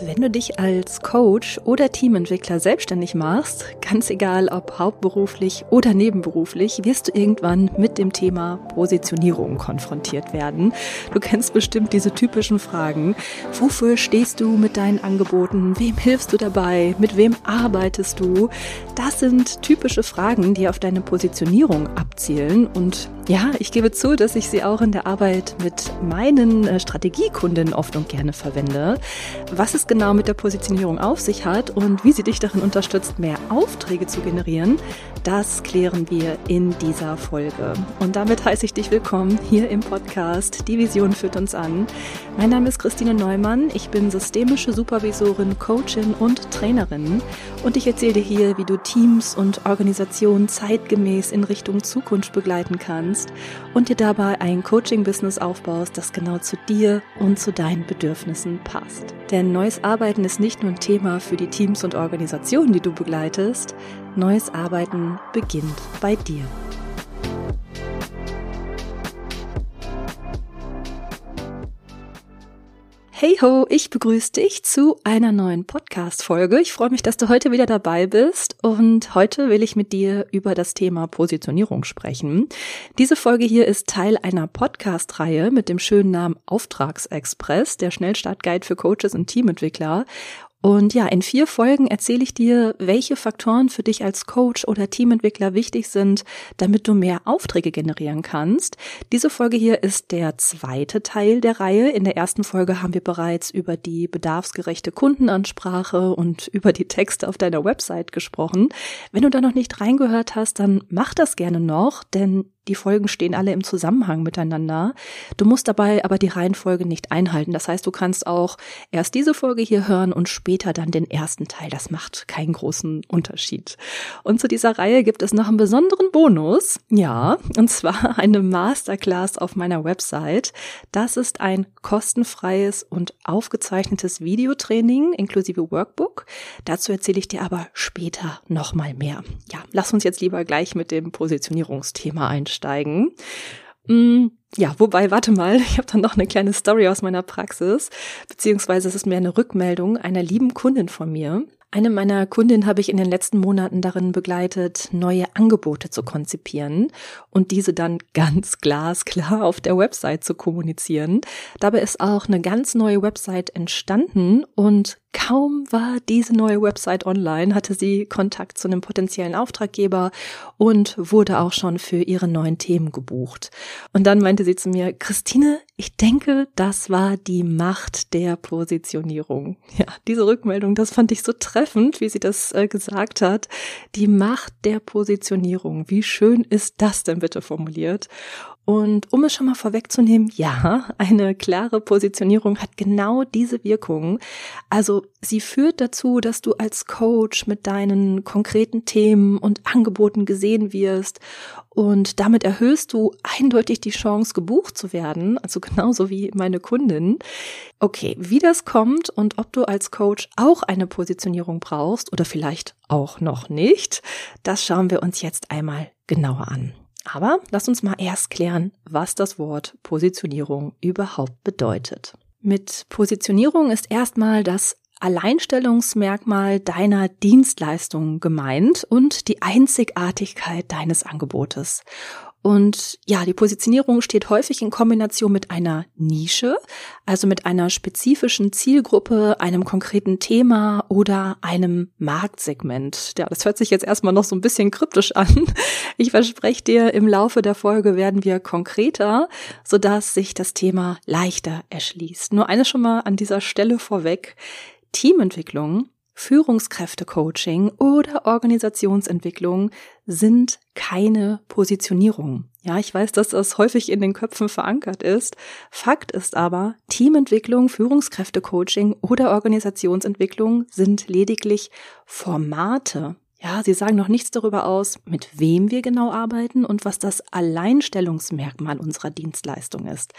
Wenn du dich als Coach oder Teamentwickler selbstständig machst, ganz egal ob hauptberuflich oder nebenberuflich, wirst du irgendwann mit dem Thema Positionierung konfrontiert werden. Du kennst bestimmt diese typischen Fragen. Wofür stehst du mit deinen Angeboten? Wem hilfst du dabei? Mit wem arbeitest du? Das sind typische Fragen, die auf deine Positionierung abzielen und ja, ich gebe zu, dass ich sie auch in der Arbeit mit meinen äh, Strategiekunden oft und gerne verwende. Was es genau mit der Positionierung auf sich hat und wie sie dich darin unterstützt, mehr Aufträge zu generieren, das klären wir in dieser Folge. Und damit heiße ich dich willkommen hier im Podcast Die Vision führt uns an. Mein Name ist Christine Neumann. Ich bin systemische Supervisorin, Coachin und Trainerin. Und ich erzähle dir hier, wie du Teams und Organisationen zeitgemäß in Richtung Zukunft begleiten kannst und dir dabei ein Coaching-Business aufbaust, das genau zu dir und zu deinen Bedürfnissen passt. Denn neues Arbeiten ist nicht nur ein Thema für die Teams und Organisationen, die du begleitest, Neues Arbeiten beginnt bei dir. Hey ho, ich begrüße dich zu einer neuen Podcast-Folge. Ich freue mich, dass du heute wieder dabei bist und heute will ich mit dir über das Thema Positionierung sprechen. Diese Folge hier ist Teil einer Podcast-Reihe mit dem schönen Namen Auftragsexpress, der Schnellstartguide für Coaches und Teamentwickler. Und ja, in vier Folgen erzähle ich dir, welche Faktoren für dich als Coach oder Teamentwickler wichtig sind, damit du mehr Aufträge generieren kannst. Diese Folge hier ist der zweite Teil der Reihe. In der ersten Folge haben wir bereits über die bedarfsgerechte Kundenansprache und über die Texte auf deiner Website gesprochen. Wenn du da noch nicht reingehört hast, dann mach das gerne noch, denn die Folgen stehen alle im Zusammenhang miteinander. Du musst dabei aber die Reihenfolge nicht einhalten. Das heißt, du kannst auch erst diese Folge hier hören und später dann den ersten Teil. Das macht keinen großen Unterschied. Und zu dieser Reihe gibt es noch einen besonderen Bonus. Ja, und zwar eine Masterclass auf meiner Website. Das ist ein kostenfreies und aufgezeichnetes Videotraining inklusive Workbook. Dazu erzähle ich dir aber später nochmal mehr. Ja, lass uns jetzt lieber gleich mit dem Positionierungsthema einsteigen einsteigen. Mm, ja, wobei, warte mal, ich habe dann noch eine kleine Story aus meiner Praxis, beziehungsweise es ist mehr eine Rückmeldung einer lieben Kundin von mir. Eine meiner Kundinnen habe ich in den letzten Monaten darin begleitet, neue Angebote zu konzipieren und diese dann ganz glasklar auf der Website zu kommunizieren. Dabei ist auch eine ganz neue Website entstanden und Kaum war diese neue Website online, hatte sie Kontakt zu einem potenziellen Auftraggeber und wurde auch schon für ihre neuen Themen gebucht. Und dann meinte sie zu mir, Christine, ich denke, das war die Macht der Positionierung. Ja, diese Rückmeldung, das fand ich so treffend, wie sie das äh, gesagt hat. Die Macht der Positionierung. Wie schön ist das denn bitte formuliert? Und um es schon mal vorwegzunehmen, ja, eine klare Positionierung hat genau diese Wirkung. Also sie führt dazu, dass du als Coach mit deinen konkreten Themen und Angeboten gesehen wirst und damit erhöhst du eindeutig die Chance, gebucht zu werden, also genauso wie meine Kundin. Okay, wie das kommt und ob du als Coach auch eine Positionierung brauchst oder vielleicht auch noch nicht, das schauen wir uns jetzt einmal genauer an. Aber lass uns mal erst klären, was das Wort Positionierung überhaupt bedeutet. Mit Positionierung ist erstmal das Alleinstellungsmerkmal deiner Dienstleistung gemeint und die Einzigartigkeit deines Angebotes. Und ja, die Positionierung steht häufig in Kombination mit einer Nische, also mit einer spezifischen Zielgruppe, einem konkreten Thema oder einem Marktsegment. Ja, das hört sich jetzt erstmal noch so ein bisschen kryptisch an. Ich verspreche dir, im Laufe der Folge werden wir konkreter, sodass sich das Thema leichter erschließt. Nur eines schon mal an dieser Stelle vorweg. Teamentwicklung Führungskräftecoaching oder Organisationsentwicklung sind keine Positionierung. Ja, ich weiß, dass das häufig in den Köpfen verankert ist. Fakt ist aber, Teamentwicklung, Führungskräftecoaching oder Organisationsentwicklung sind lediglich Formate. Ja, sie sagen noch nichts darüber aus, mit wem wir genau arbeiten und was das Alleinstellungsmerkmal unserer Dienstleistung ist.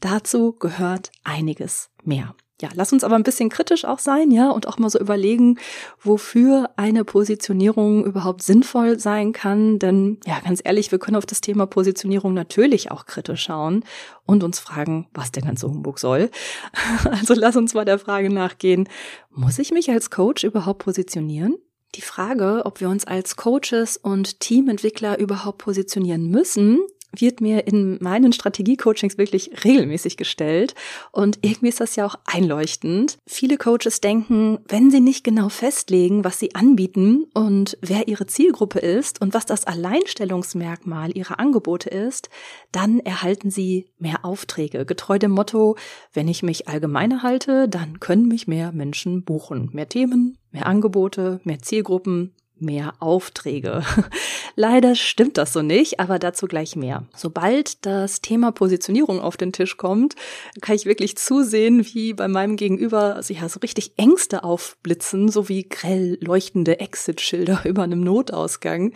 Dazu gehört einiges mehr. Ja, lass uns aber ein bisschen kritisch auch sein, ja, und auch mal so überlegen, wofür eine Positionierung überhaupt sinnvoll sein kann. Denn, ja, ganz ehrlich, wir können auf das Thema Positionierung natürlich auch kritisch schauen und uns fragen, was der ganze Humbug soll. Also lass uns mal der Frage nachgehen, muss ich mich als Coach überhaupt positionieren? Die Frage, ob wir uns als Coaches und Teamentwickler überhaupt positionieren müssen, wird mir in meinen Strategie-Coachings wirklich regelmäßig gestellt. Und irgendwie ist das ja auch einleuchtend. Viele Coaches denken, wenn sie nicht genau festlegen, was sie anbieten und wer ihre Zielgruppe ist und was das Alleinstellungsmerkmal ihrer Angebote ist, dann erhalten sie mehr Aufträge. Getreu dem Motto, wenn ich mich allgemeiner halte, dann können mich mehr Menschen buchen. Mehr Themen, mehr Angebote, mehr Zielgruppen, mehr Aufträge. Leider stimmt das so nicht, aber dazu gleich mehr. Sobald das Thema Positionierung auf den Tisch kommt, kann ich wirklich zusehen, wie bei meinem Gegenüber sich ja so richtig Ängste aufblitzen, so wie grell leuchtende Exit-Schilder über einem Notausgang.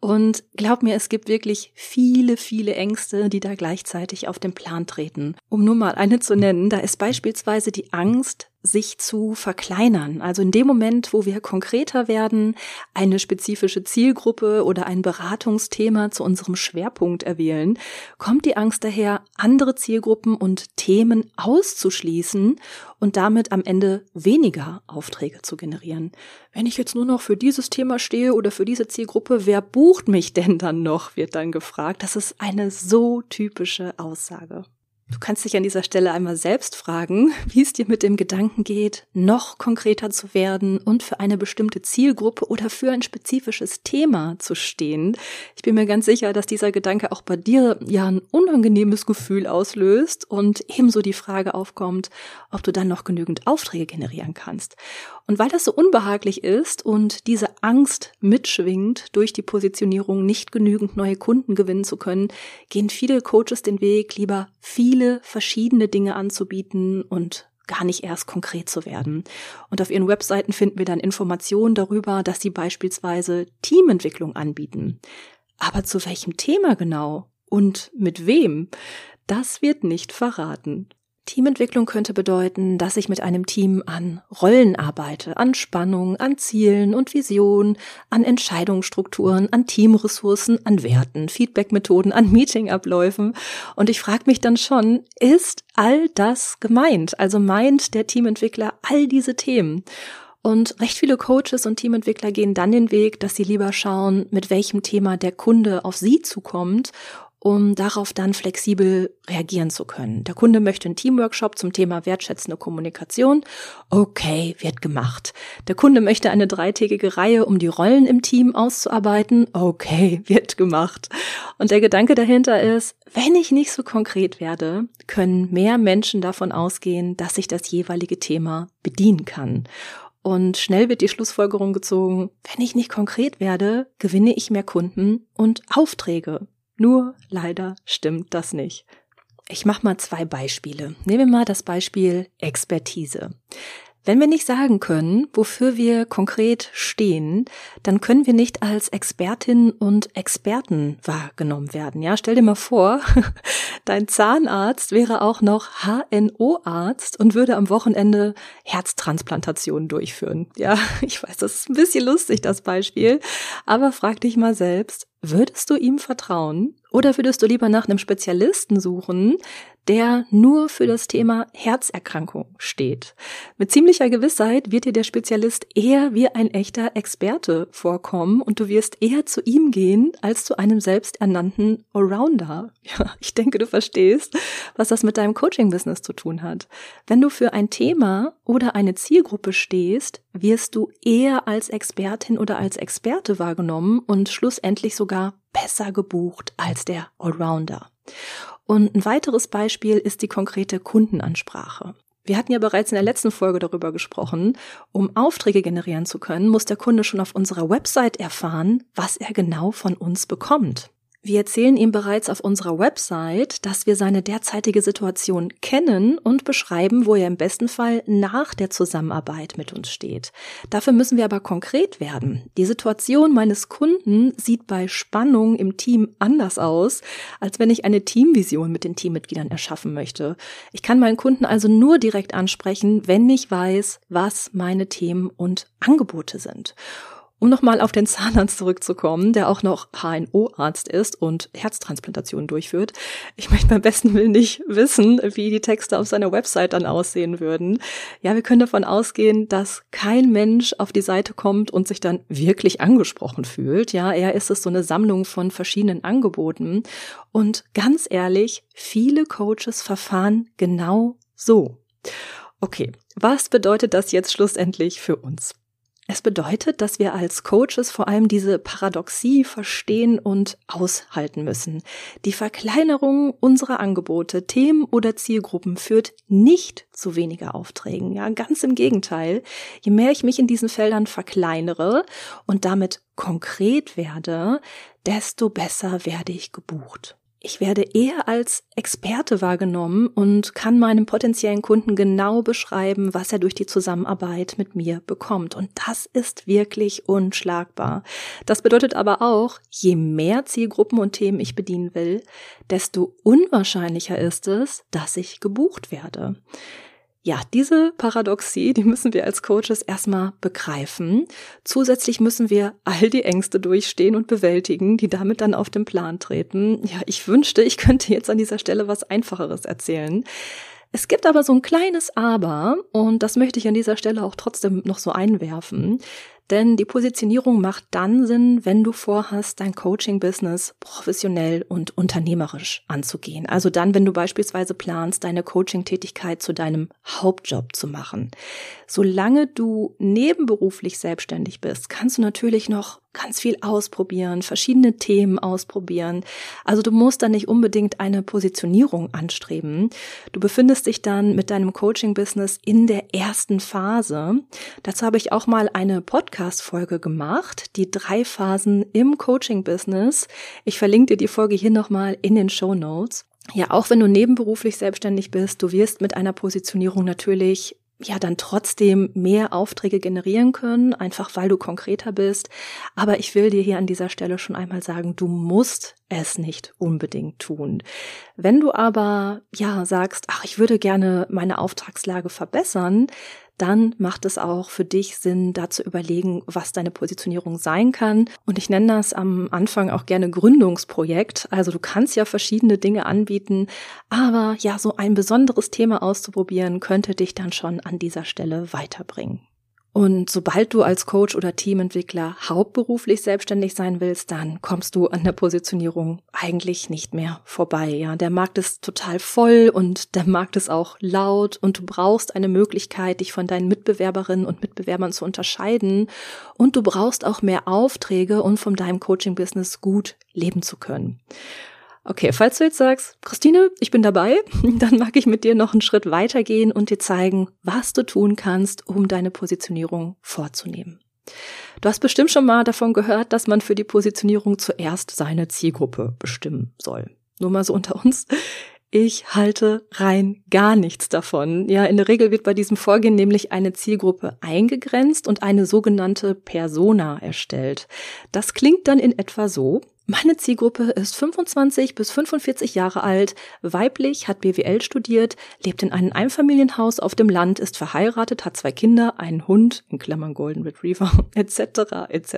Und glaub mir, es gibt wirklich viele, viele Ängste, die da gleichzeitig auf den Plan treten. Um nur mal eine zu nennen, da ist beispielsweise die Angst, sich zu verkleinern. Also in dem Moment, wo wir konkreter werden, eine spezifische Zielgruppe oder ein Beratungsthema zu unserem Schwerpunkt erwählen, kommt die Angst daher, andere Zielgruppen und Themen auszuschließen und damit am Ende weniger Aufträge zu generieren. Wenn ich jetzt nur noch für dieses Thema stehe oder für diese Zielgruppe, wer bucht mich denn dann noch, wird dann gefragt. Das ist eine so typische Aussage. Du kannst dich an dieser Stelle einmal selbst fragen, wie es dir mit dem Gedanken geht, noch konkreter zu werden und für eine bestimmte Zielgruppe oder für ein spezifisches Thema zu stehen. Ich bin mir ganz sicher, dass dieser Gedanke auch bei dir ja ein unangenehmes Gefühl auslöst und ebenso die Frage aufkommt, ob du dann noch genügend Aufträge generieren kannst. Und weil das so unbehaglich ist und diese Angst mitschwingt, durch die Positionierung nicht genügend neue Kunden gewinnen zu können, gehen viele Coaches den Weg, lieber viele verschiedene Dinge anzubieten und gar nicht erst konkret zu werden. Und auf ihren Webseiten finden wir dann Informationen darüber, dass sie beispielsweise Teamentwicklung anbieten. Aber zu welchem Thema genau und mit wem? Das wird nicht verraten. Teamentwicklung könnte bedeuten, dass ich mit einem Team an Rollen arbeite, an Spannung, an Zielen und Visionen, an Entscheidungsstrukturen, an Teamressourcen, an Werten, Feedbackmethoden, an Meetingabläufen. Und ich frage mich dann schon, ist all das gemeint? Also meint der Teamentwickler all diese Themen? Und recht viele Coaches und Teamentwickler gehen dann den Weg, dass sie lieber schauen, mit welchem Thema der Kunde auf sie zukommt um darauf dann flexibel reagieren zu können. Der Kunde möchte einen Teamworkshop zum Thema wertschätzende Kommunikation. Okay, wird gemacht. Der Kunde möchte eine dreitägige Reihe, um die Rollen im Team auszuarbeiten. Okay, wird gemacht. Und der Gedanke dahinter ist, wenn ich nicht so konkret werde, können mehr Menschen davon ausgehen, dass ich das jeweilige Thema bedienen kann. Und schnell wird die Schlussfolgerung gezogen, wenn ich nicht konkret werde, gewinne ich mehr Kunden und Aufträge. Nur leider stimmt das nicht. Ich mache mal zwei Beispiele. Nehmen wir mal das Beispiel Expertise. Wenn wir nicht sagen können, wofür wir konkret stehen, dann können wir nicht als Expertinnen und Experten wahrgenommen werden. Ja, stell dir mal vor, dein Zahnarzt wäre auch noch HNO-Arzt und würde am Wochenende Herztransplantationen durchführen. Ja, ich weiß, das ist ein bisschen lustig, das Beispiel, aber frag dich mal selbst, Würdest du ihm vertrauen? Oder würdest du lieber nach einem Spezialisten suchen, der nur für das Thema Herzerkrankung steht? Mit ziemlicher Gewissheit wird dir der Spezialist eher wie ein echter Experte vorkommen und du wirst eher zu ihm gehen als zu einem selbsternannten Allrounder. Ja, ich denke, du verstehst, was das mit deinem Coaching-Business zu tun hat. Wenn du für ein Thema oder eine Zielgruppe stehst, wirst du eher als Expertin oder als Experte wahrgenommen und schlussendlich sogar besser gebucht als der Allrounder. Und ein weiteres Beispiel ist die konkrete Kundenansprache. Wir hatten ja bereits in der letzten Folge darüber gesprochen, um Aufträge generieren zu können, muss der Kunde schon auf unserer Website erfahren, was er genau von uns bekommt. Wir erzählen ihm bereits auf unserer Website, dass wir seine derzeitige Situation kennen und beschreiben, wo er im besten Fall nach der Zusammenarbeit mit uns steht. Dafür müssen wir aber konkret werden. Die Situation meines Kunden sieht bei Spannung im Team anders aus, als wenn ich eine Teamvision mit den Teammitgliedern erschaffen möchte. Ich kann meinen Kunden also nur direkt ansprechen, wenn ich weiß, was meine Themen und Angebote sind. Um nochmal auf den Zahnarzt zurückzukommen, der auch noch HNO-Arzt ist und Herztransplantationen durchführt. Ich möchte beim besten Willen nicht wissen, wie die Texte auf seiner Website dann aussehen würden. Ja, wir können davon ausgehen, dass kein Mensch auf die Seite kommt und sich dann wirklich angesprochen fühlt. Ja, eher ist es so eine Sammlung von verschiedenen Angeboten. Und ganz ehrlich, viele Coaches verfahren genau so. Okay, was bedeutet das jetzt schlussendlich für uns? Es bedeutet, dass wir als Coaches vor allem diese Paradoxie verstehen und aushalten müssen. Die Verkleinerung unserer Angebote, Themen oder Zielgruppen führt nicht zu weniger Aufträgen. Ja, ganz im Gegenteil. Je mehr ich mich in diesen Feldern verkleinere und damit konkret werde, desto besser werde ich gebucht. Ich werde eher als Experte wahrgenommen und kann meinem potenziellen Kunden genau beschreiben, was er durch die Zusammenarbeit mit mir bekommt. Und das ist wirklich unschlagbar. Das bedeutet aber auch, je mehr Zielgruppen und Themen ich bedienen will, desto unwahrscheinlicher ist es, dass ich gebucht werde. Ja, diese Paradoxie, die müssen wir als Coaches erstmal begreifen. Zusätzlich müssen wir all die Ängste durchstehen und bewältigen, die damit dann auf den Plan treten. Ja, ich wünschte, ich könnte jetzt an dieser Stelle was Einfacheres erzählen. Es gibt aber so ein kleines Aber, und das möchte ich an dieser Stelle auch trotzdem noch so einwerfen. Denn die Positionierung macht dann Sinn, wenn du vorhast, dein Coaching-Business professionell und unternehmerisch anzugehen. Also dann, wenn du beispielsweise planst, deine Coaching-Tätigkeit zu deinem Hauptjob zu machen. Solange du nebenberuflich selbstständig bist, kannst du natürlich noch ganz viel ausprobieren, verschiedene Themen ausprobieren. Also du musst dann nicht unbedingt eine Positionierung anstreben. Du befindest dich dann mit deinem Coaching-Business in der ersten Phase. Dazu habe ich auch mal eine Podcast-Folge gemacht, die drei Phasen im Coaching-Business. Ich verlinke dir die Folge hier nochmal in den Show Notes. Ja, auch wenn du nebenberuflich selbstständig bist, du wirst mit einer Positionierung natürlich ja dann trotzdem mehr Aufträge generieren können, einfach weil du konkreter bist. Aber ich will dir hier an dieser Stelle schon einmal sagen, du musst es nicht unbedingt tun. Wenn du aber ja sagst, ach, ich würde gerne meine Auftragslage verbessern, dann macht es auch für dich Sinn, da zu überlegen, was deine Positionierung sein kann. Und ich nenne das am Anfang auch gerne Gründungsprojekt. Also du kannst ja verschiedene Dinge anbieten, aber ja, so ein besonderes Thema auszuprobieren, könnte dich dann schon an dieser Stelle weiterbringen. Und sobald du als Coach oder Teamentwickler hauptberuflich selbstständig sein willst, dann kommst du an der Positionierung eigentlich nicht mehr vorbei. Ja, der Markt ist total voll und der Markt ist auch laut und du brauchst eine Möglichkeit, dich von deinen Mitbewerberinnen und Mitbewerbern zu unterscheiden und du brauchst auch mehr Aufträge, um von deinem Coaching-Business gut leben zu können. Okay, falls du jetzt sagst, Christine, ich bin dabei, dann mag ich mit dir noch einen Schritt weitergehen und dir zeigen, was du tun kannst, um deine Positionierung vorzunehmen. Du hast bestimmt schon mal davon gehört, dass man für die Positionierung zuerst seine Zielgruppe bestimmen soll. Nur mal so unter uns. Ich halte rein gar nichts davon. Ja, in der Regel wird bei diesem Vorgehen nämlich eine Zielgruppe eingegrenzt und eine sogenannte Persona erstellt. Das klingt dann in etwa so. Meine Zielgruppe ist 25 bis 45 Jahre alt, weiblich, hat BWL studiert, lebt in einem Einfamilienhaus auf dem Land, ist verheiratet, hat zwei Kinder, einen Hund, in Klammern Golden Retriever, etc., etc.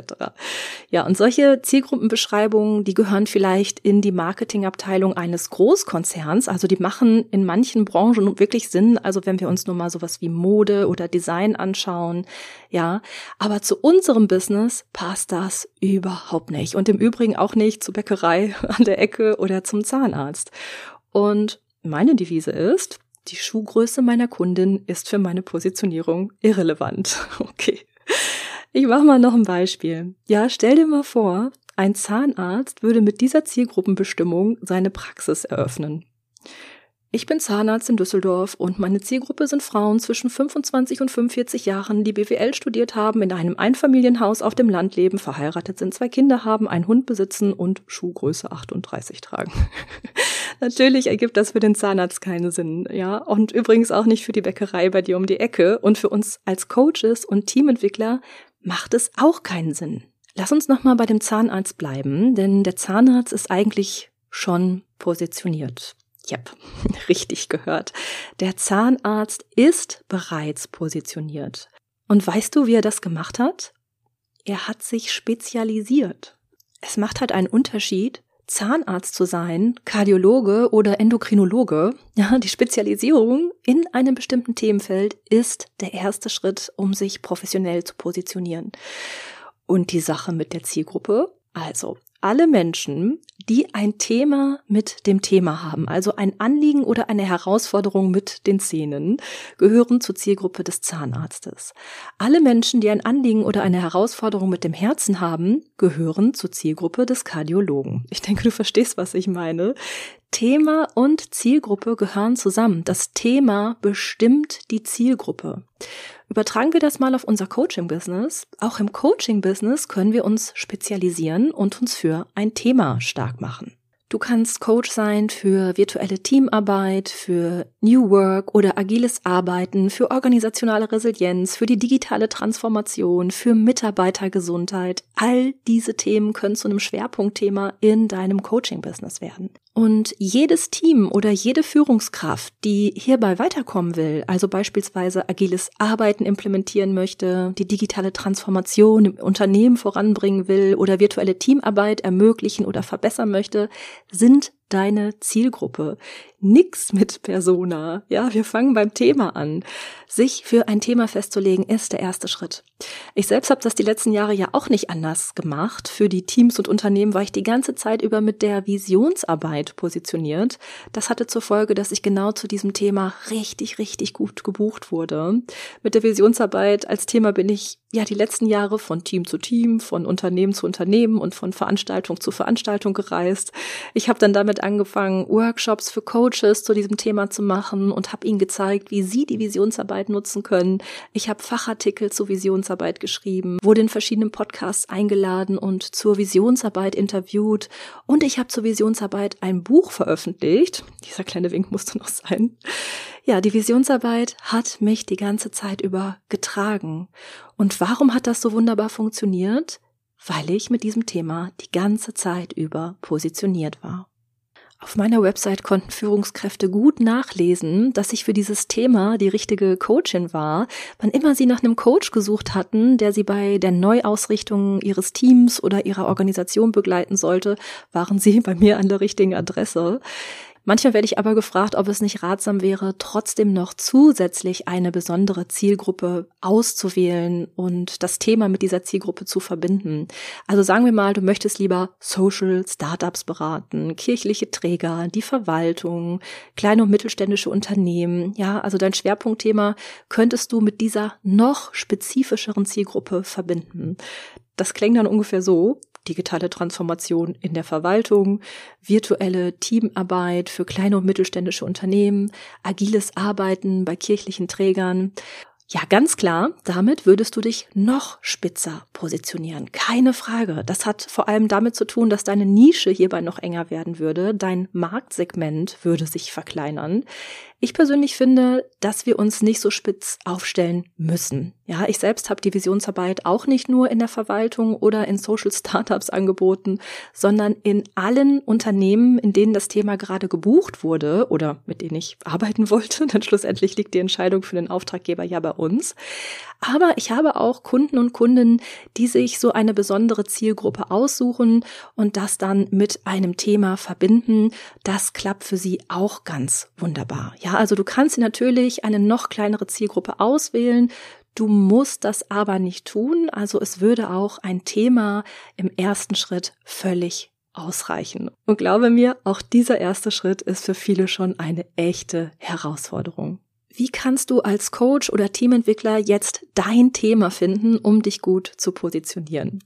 Ja, und solche Zielgruppenbeschreibungen, die gehören vielleicht in die Marketingabteilung eines Großkonzerns, also die machen in manchen Branchen wirklich Sinn, also wenn wir uns nur mal sowas wie Mode oder Design anschauen, ja, aber zu unserem Business passt das überhaupt nicht und im Übrigen auch nicht zur Bäckerei an der Ecke oder zum Zahnarzt. Und meine Devise ist, die Schuhgröße meiner Kundin ist für meine Positionierung irrelevant. Okay. Ich mache mal noch ein Beispiel. Ja, stell dir mal vor, ein Zahnarzt würde mit dieser Zielgruppenbestimmung seine Praxis eröffnen. Ich bin Zahnarzt in Düsseldorf und meine Zielgruppe sind Frauen zwischen 25 und 45 Jahren, die BWL studiert haben, in einem Einfamilienhaus auf dem Land leben, verheiratet sind, zwei Kinder haben, einen Hund besitzen und Schuhgröße 38 tragen. Natürlich ergibt das für den Zahnarzt keinen Sinn, ja. Und übrigens auch nicht für die Bäckerei bei dir um die Ecke. Und für uns als Coaches und Teamentwickler macht es auch keinen Sinn. Lass uns nochmal bei dem Zahnarzt bleiben, denn der Zahnarzt ist eigentlich schon positioniert. Yep, richtig gehört. Der Zahnarzt ist bereits positioniert. Und weißt du, wie er das gemacht hat? Er hat sich spezialisiert. Es macht halt einen Unterschied, Zahnarzt zu sein, Kardiologe oder Endokrinologe. Ja, die Spezialisierung in einem bestimmten Themenfeld ist der erste Schritt, um sich professionell zu positionieren. Und die Sache mit der Zielgruppe? Also, alle Menschen, die ein Thema mit dem Thema haben, also ein Anliegen oder eine Herausforderung mit den Zähnen, gehören zur Zielgruppe des Zahnarztes. Alle Menschen, die ein Anliegen oder eine Herausforderung mit dem Herzen haben, gehören zur Zielgruppe des Kardiologen. Ich denke, du verstehst, was ich meine. Thema und Zielgruppe gehören zusammen. Das Thema bestimmt die Zielgruppe. Übertragen wir das mal auf unser Coaching-Business. Auch im Coaching-Business können wir uns spezialisieren und uns für ein Thema stark machen. Du kannst Coach sein für virtuelle Teamarbeit, für New Work oder agiles Arbeiten, für organisationale Resilienz, für die digitale Transformation, für Mitarbeitergesundheit. All diese Themen können zu einem Schwerpunktthema in deinem Coaching-Business werden. Und jedes Team oder jede Führungskraft, die hierbei weiterkommen will, also beispielsweise agiles Arbeiten implementieren möchte, die digitale Transformation im Unternehmen voranbringen will oder virtuelle Teamarbeit ermöglichen oder verbessern möchte, sind deine Zielgruppe. Nix mit Persona. Ja, wir fangen beim Thema an. Sich für ein Thema festzulegen ist der erste Schritt. Ich selbst habe das die letzten Jahre ja auch nicht anders gemacht. Für die Teams und Unternehmen war ich die ganze Zeit über mit der Visionsarbeit positioniert. Das hatte zur Folge, dass ich genau zu diesem Thema richtig, richtig gut gebucht wurde. Mit der Visionsarbeit als Thema bin ich ja die letzten Jahre von Team zu Team, von Unternehmen zu Unternehmen und von Veranstaltung zu Veranstaltung gereist. Ich habe dann damit angefangen, Workshops für Coaches zu diesem Thema zu machen und habe ihnen gezeigt, wie sie die Visionsarbeit nutzen können. Ich habe Fachartikel zur Visionsarbeit geschrieben, wurde in verschiedenen Podcasts eingeladen und zur Visionsarbeit interviewt und ich habe zur Visionsarbeit ein Buch veröffentlicht. Dieser kleine Wink musste noch sein. Ja, die Visionsarbeit hat mich die ganze Zeit über getragen. Und warum hat das so wunderbar funktioniert? Weil ich mit diesem Thema die ganze Zeit über positioniert war. Auf meiner Website konnten Führungskräfte gut nachlesen, dass ich für dieses Thema die richtige Coachin war, wann immer sie nach einem Coach gesucht hatten, der sie bei der Neuausrichtung ihres Teams oder ihrer Organisation begleiten sollte, waren sie bei mir an der richtigen Adresse. Manchmal werde ich aber gefragt, ob es nicht ratsam wäre, trotzdem noch zusätzlich eine besondere Zielgruppe auszuwählen und das Thema mit dieser Zielgruppe zu verbinden. Also sagen wir mal, du möchtest lieber Social Startups beraten, kirchliche Träger, die Verwaltung, kleine und mittelständische Unternehmen. Ja, also dein Schwerpunktthema könntest du mit dieser noch spezifischeren Zielgruppe verbinden. Das klingt dann ungefähr so digitale Transformation in der Verwaltung, virtuelle Teamarbeit für kleine und mittelständische Unternehmen, agiles Arbeiten bei kirchlichen Trägern. Ja, ganz klar, damit würdest du dich noch spitzer positionieren. Keine Frage. Das hat vor allem damit zu tun, dass deine Nische hierbei noch enger werden würde. Dein Marktsegment würde sich verkleinern. Ich persönlich finde, dass wir uns nicht so spitz aufstellen müssen. Ja, ich selbst habe die Visionsarbeit auch nicht nur in der Verwaltung oder in Social Startups angeboten, sondern in allen Unternehmen, in denen das Thema gerade gebucht wurde oder mit denen ich arbeiten wollte. Denn schlussendlich liegt die Entscheidung für den Auftraggeber ja bei uns. Aber ich habe auch Kunden und Kunden, die sich so eine besondere Zielgruppe aussuchen und das dann mit einem Thema verbinden. Das klappt für sie auch ganz wunderbar. Ja, also du kannst natürlich eine noch kleinere Zielgruppe auswählen. Du musst das aber nicht tun. Also es würde auch ein Thema im ersten Schritt völlig ausreichen. Und glaube mir, auch dieser erste Schritt ist für viele schon eine echte Herausforderung. Wie kannst du als Coach oder Teamentwickler jetzt dein Thema finden, um dich gut zu positionieren?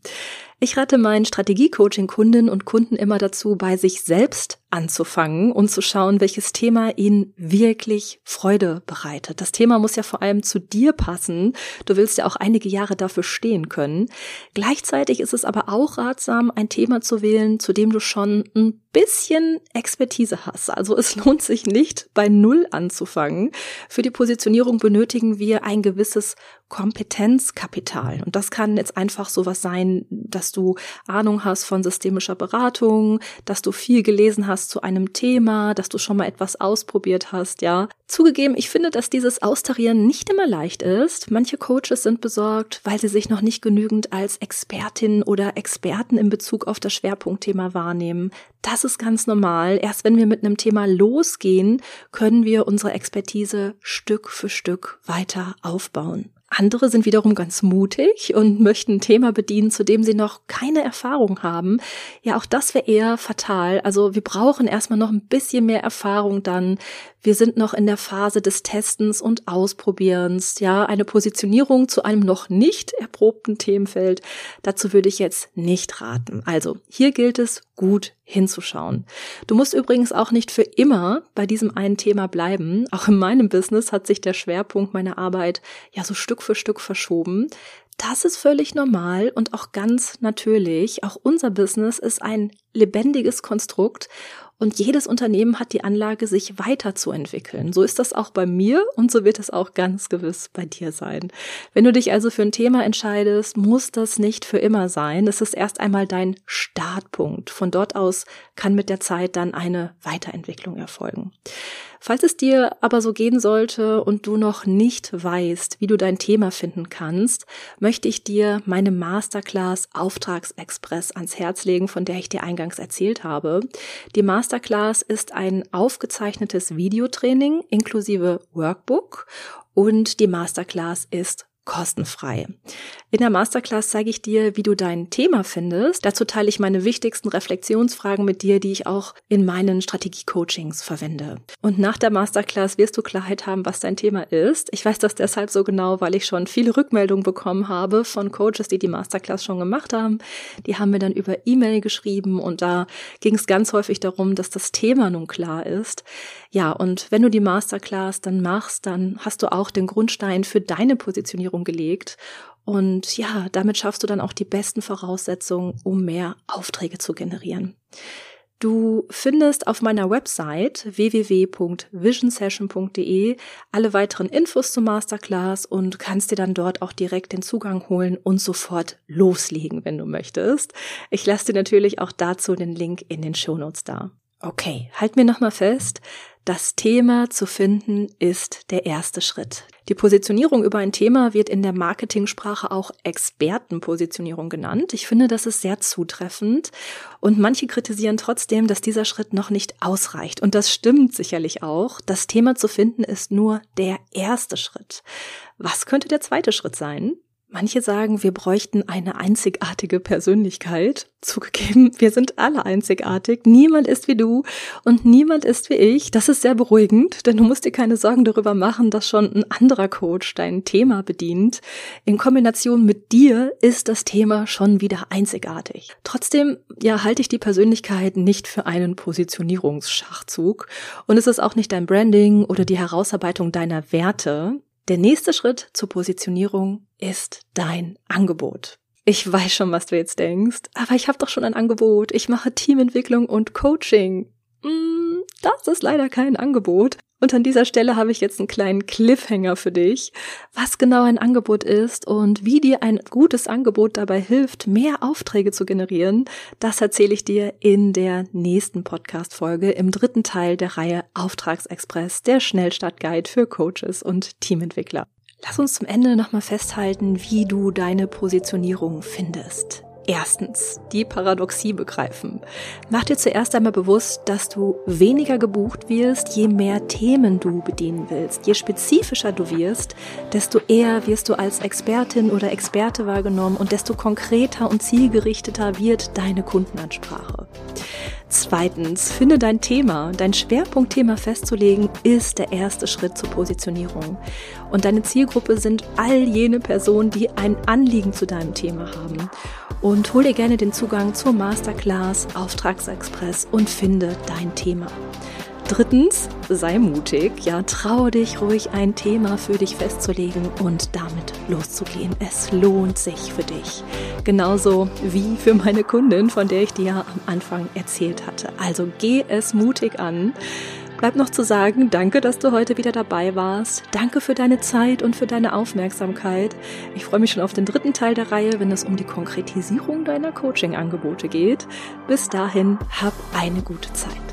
Ich rate meinen Strategie-Coaching-Kundinnen und Kunden immer dazu, bei sich selbst anzufangen und zu schauen, welches Thema ihnen wirklich Freude bereitet. Das Thema muss ja vor allem zu dir passen. Du willst ja auch einige Jahre dafür stehen können. Gleichzeitig ist es aber auch ratsam, ein Thema zu wählen, zu dem du schon ein bisschen Expertise hast. Also es lohnt sich nicht, bei Null anzufangen. Für die Positionierung benötigen wir ein gewisses Kompetenzkapital. Und das kann jetzt einfach sowas sein, dass du Ahnung hast von systemischer Beratung, dass du viel gelesen hast zu einem Thema, dass du schon mal etwas ausprobiert hast, ja. Zugegeben, ich finde, dass dieses Austarieren nicht immer leicht ist. Manche Coaches sind besorgt, weil sie sich noch nicht genügend als Expertin oder Experten in Bezug auf das Schwerpunktthema wahrnehmen. Das ist ganz normal. Erst wenn wir mit einem Thema losgehen, können wir unsere Expertise Stück für Stück weiter aufbauen. Andere sind wiederum ganz mutig und möchten ein Thema bedienen, zu dem sie noch keine Erfahrung haben. Ja, auch das wäre eher fatal. Also wir brauchen erstmal noch ein bisschen mehr Erfahrung dann. Wir sind noch in der Phase des Testens und Ausprobierens. Ja, eine Positionierung zu einem noch nicht erprobten Themenfeld. Dazu würde ich jetzt nicht raten. Also hier gilt es, gut hinzuschauen. Du musst übrigens auch nicht für immer bei diesem einen Thema bleiben. Auch in meinem Business hat sich der Schwerpunkt meiner Arbeit ja so Stück für Stück verschoben. Das ist völlig normal und auch ganz natürlich. Auch unser Business ist ein lebendiges Konstrukt und jedes Unternehmen hat die Anlage, sich weiterzuentwickeln. So ist das auch bei mir und so wird es auch ganz gewiss bei dir sein. Wenn du dich also für ein Thema entscheidest, muss das nicht für immer sein. Es ist erst einmal dein Startpunkt. Von dort aus kann mit der Zeit dann eine Weiterentwicklung erfolgen. Falls es dir aber so gehen sollte und du noch nicht weißt, wie du dein Thema finden kannst, möchte ich dir meine Masterclass Auftragsexpress ans Herz legen, von der ich dir eingangs erzählt habe. Die Masterclass ist ein aufgezeichnetes Videotraining inklusive Workbook und die Masterclass ist kostenfrei. In der Masterclass zeige ich dir, wie du dein Thema findest. Dazu teile ich meine wichtigsten Reflexionsfragen mit dir, die ich auch in meinen Strategie-Coachings verwende. Und nach der Masterclass wirst du Klarheit haben, was dein Thema ist. Ich weiß das deshalb so genau, weil ich schon viele Rückmeldungen bekommen habe von Coaches, die die Masterclass schon gemacht haben. Die haben mir dann über E-Mail geschrieben und da ging es ganz häufig darum, dass das Thema nun klar ist. Ja, und wenn du die Masterclass dann machst, dann hast du auch den Grundstein für deine Positionierung gelegt. Und ja, damit schaffst du dann auch die besten Voraussetzungen, um mehr Aufträge zu generieren. Du findest auf meiner Website www.visionsession.de alle weiteren Infos zur Masterclass und kannst dir dann dort auch direkt den Zugang holen und sofort loslegen, wenn du möchtest. Ich lasse dir natürlich auch dazu den Link in den Shownotes da. Okay, halt mir nochmal fest. Das Thema zu finden ist der erste Schritt. Die Positionierung über ein Thema wird in der Marketingsprache auch Expertenpositionierung genannt. Ich finde, das ist sehr zutreffend. Und manche kritisieren trotzdem, dass dieser Schritt noch nicht ausreicht. Und das stimmt sicherlich auch. Das Thema zu finden ist nur der erste Schritt. Was könnte der zweite Schritt sein? Manche sagen, wir bräuchten eine einzigartige Persönlichkeit. Zugegeben, wir sind alle einzigartig. Niemand ist wie du und niemand ist wie ich. Das ist sehr beruhigend, denn du musst dir keine Sorgen darüber machen, dass schon ein anderer Coach dein Thema bedient. In Kombination mit dir ist das Thema schon wieder einzigartig. Trotzdem, ja, halte ich die Persönlichkeit nicht für einen Positionierungsschachzug und es ist auch nicht dein Branding oder die Herausarbeitung deiner Werte. Der nächste Schritt zur Positionierung ist dein Angebot. Ich weiß schon, was du jetzt denkst, aber ich habe doch schon ein Angebot. Ich mache Teamentwicklung und Coaching. Mm, das ist leider kein Angebot. Und an dieser Stelle habe ich jetzt einen kleinen Cliffhanger für dich, was genau ein Angebot ist und wie dir ein gutes Angebot dabei hilft, mehr Aufträge zu generieren. Das erzähle ich dir in der nächsten Podcast-Folge im dritten Teil der Reihe Auftragsexpress, der Schnellstartguide für Coaches und Teamentwickler. Lass uns zum Ende nochmal festhalten, wie du deine Positionierung findest. Erstens, die Paradoxie begreifen. Mach dir zuerst einmal bewusst, dass du weniger gebucht wirst, je mehr Themen du bedienen willst. Je spezifischer du wirst, desto eher wirst du als Expertin oder Experte wahrgenommen und desto konkreter und zielgerichteter wird deine Kundenansprache. Zweitens, finde dein Thema. Dein Schwerpunktthema festzulegen ist der erste Schritt zur Positionierung. Und deine Zielgruppe sind all jene Personen, die ein Anliegen zu deinem Thema haben. Und hol dir gerne den Zugang zur Masterclass Auftragsexpress und finde dein Thema. Drittens, sei mutig, ja, traue dich ruhig ein Thema für dich festzulegen und damit loszugehen. Es lohnt sich für dich. Genauso wie für meine Kundin, von der ich dir am Anfang erzählt hatte. Also geh es mutig an. Bleibt noch zu sagen, danke, dass du heute wieder dabei warst. Danke für deine Zeit und für deine Aufmerksamkeit. Ich freue mich schon auf den dritten Teil der Reihe, wenn es um die Konkretisierung deiner Coaching-Angebote geht. Bis dahin, hab eine gute Zeit.